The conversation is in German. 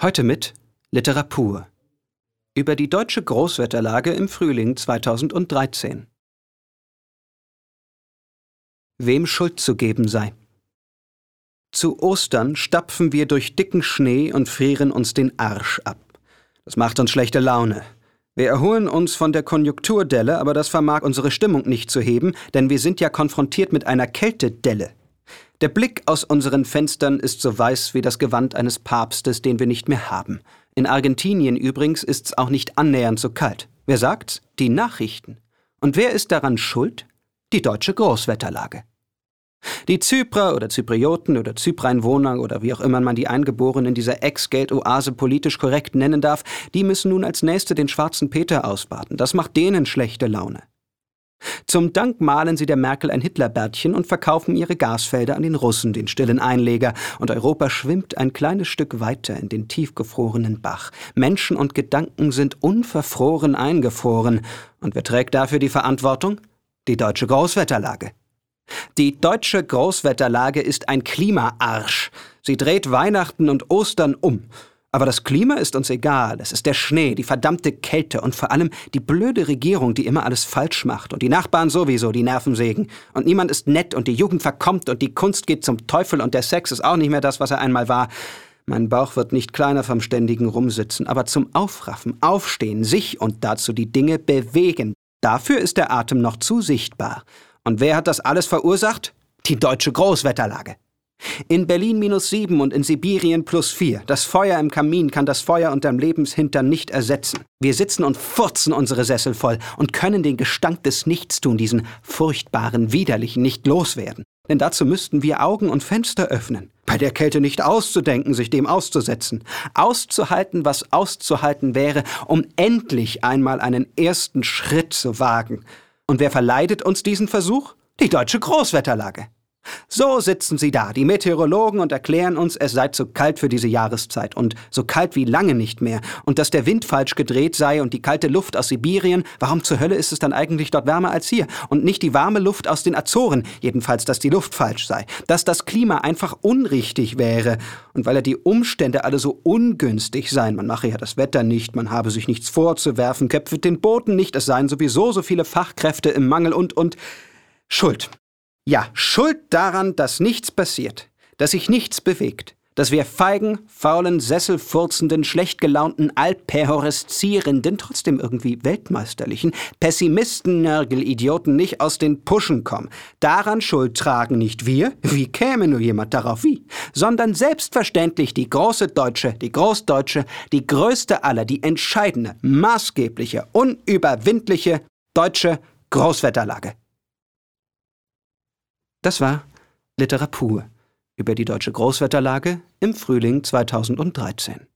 Heute mit Literatur über die deutsche Großwetterlage im Frühling 2013. Wem Schuld zu geben sei. Zu Ostern stapfen wir durch dicken Schnee und frieren uns den Arsch ab. Das macht uns schlechte Laune. Wir erholen uns von der Konjunkturdelle, aber das vermag unsere Stimmung nicht zu heben, denn wir sind ja konfrontiert mit einer Kältedelle. Der Blick aus unseren Fenstern ist so weiß wie das Gewand eines Papstes, den wir nicht mehr haben. In Argentinien übrigens ist's auch nicht annähernd so kalt. Wer sagt's? Die Nachrichten. Und wer ist daran schuld? Die deutsche Großwetterlage. Die Zyprer oder Zyprioten oder Zypreinwohner oder wie auch immer man die Eingeborenen dieser Ex-Geldoase politisch korrekt nennen darf, die müssen nun als Nächste den schwarzen Peter ausbaden. Das macht denen schlechte Laune. Zum Dank malen sie der Merkel ein Hitlerbärtchen und verkaufen ihre Gasfelder an den Russen, den stillen Einleger, und Europa schwimmt ein kleines Stück weiter in den tiefgefrorenen Bach. Menschen und Gedanken sind unverfroren eingefroren. Und wer trägt dafür die Verantwortung? Die deutsche Großwetterlage. Die deutsche Großwetterlage ist ein Klimaarsch. Sie dreht Weihnachten und Ostern um. Aber das Klima ist uns egal. Es ist der Schnee, die verdammte Kälte und vor allem die blöde Regierung, die immer alles falsch macht. Und die Nachbarn sowieso, die Nervensägen. Und niemand ist nett und die Jugend verkommt und die Kunst geht zum Teufel und der Sex ist auch nicht mehr das, was er einmal war. Mein Bauch wird nicht kleiner vom ständigen Rumsitzen, aber zum Aufraffen, Aufstehen, sich und dazu die Dinge bewegen. Dafür ist der Atem noch zu sichtbar. Und wer hat das alles verursacht? Die deutsche Großwetterlage. In Berlin minus sieben und in Sibirien plus vier. Das Feuer im Kamin kann das Feuer unterm Lebenshintern nicht ersetzen. Wir sitzen und furzen unsere Sessel voll und können den Gestank des Nichtstun, diesen furchtbaren, widerlichen, nicht loswerden. Denn dazu müssten wir Augen und Fenster öffnen. Bei der Kälte nicht auszudenken, sich dem auszusetzen. Auszuhalten, was auszuhalten wäre, um endlich einmal einen ersten Schritt zu wagen. Und wer verleidet uns diesen Versuch? Die deutsche Großwetterlage. So sitzen sie da, die Meteorologen, und erklären uns, es sei zu kalt für diese Jahreszeit und so kalt wie lange nicht mehr. Und dass der Wind falsch gedreht sei und die kalte Luft aus Sibirien, warum zur Hölle ist es dann eigentlich dort wärmer als hier? Und nicht die warme Luft aus den Azoren, jedenfalls, dass die Luft falsch sei, dass das Klima einfach unrichtig wäre. Und weil ja die Umstände alle so ungünstig seien, man mache ja das Wetter nicht, man habe sich nichts vorzuwerfen, köpfe den Boden nicht, es seien sowieso so viele Fachkräfte im Mangel und und. Schuld. Ja, schuld daran, dass nichts passiert, dass sich nichts bewegt, dass wir feigen, faulen, sesselfurzenden, schlecht gelaunten, altperhoreszierenden, trotzdem irgendwie weltmeisterlichen, Pessimisten, Nörgelidioten nicht aus den Puschen kommen. Daran Schuld tragen nicht wir, wie käme nur jemand darauf wie, sondern selbstverständlich die große Deutsche, die Großdeutsche, die größte aller, die entscheidende, maßgebliche, unüberwindliche deutsche Großwetterlage. Das war Literatur über die deutsche Großwetterlage im Frühling 2013.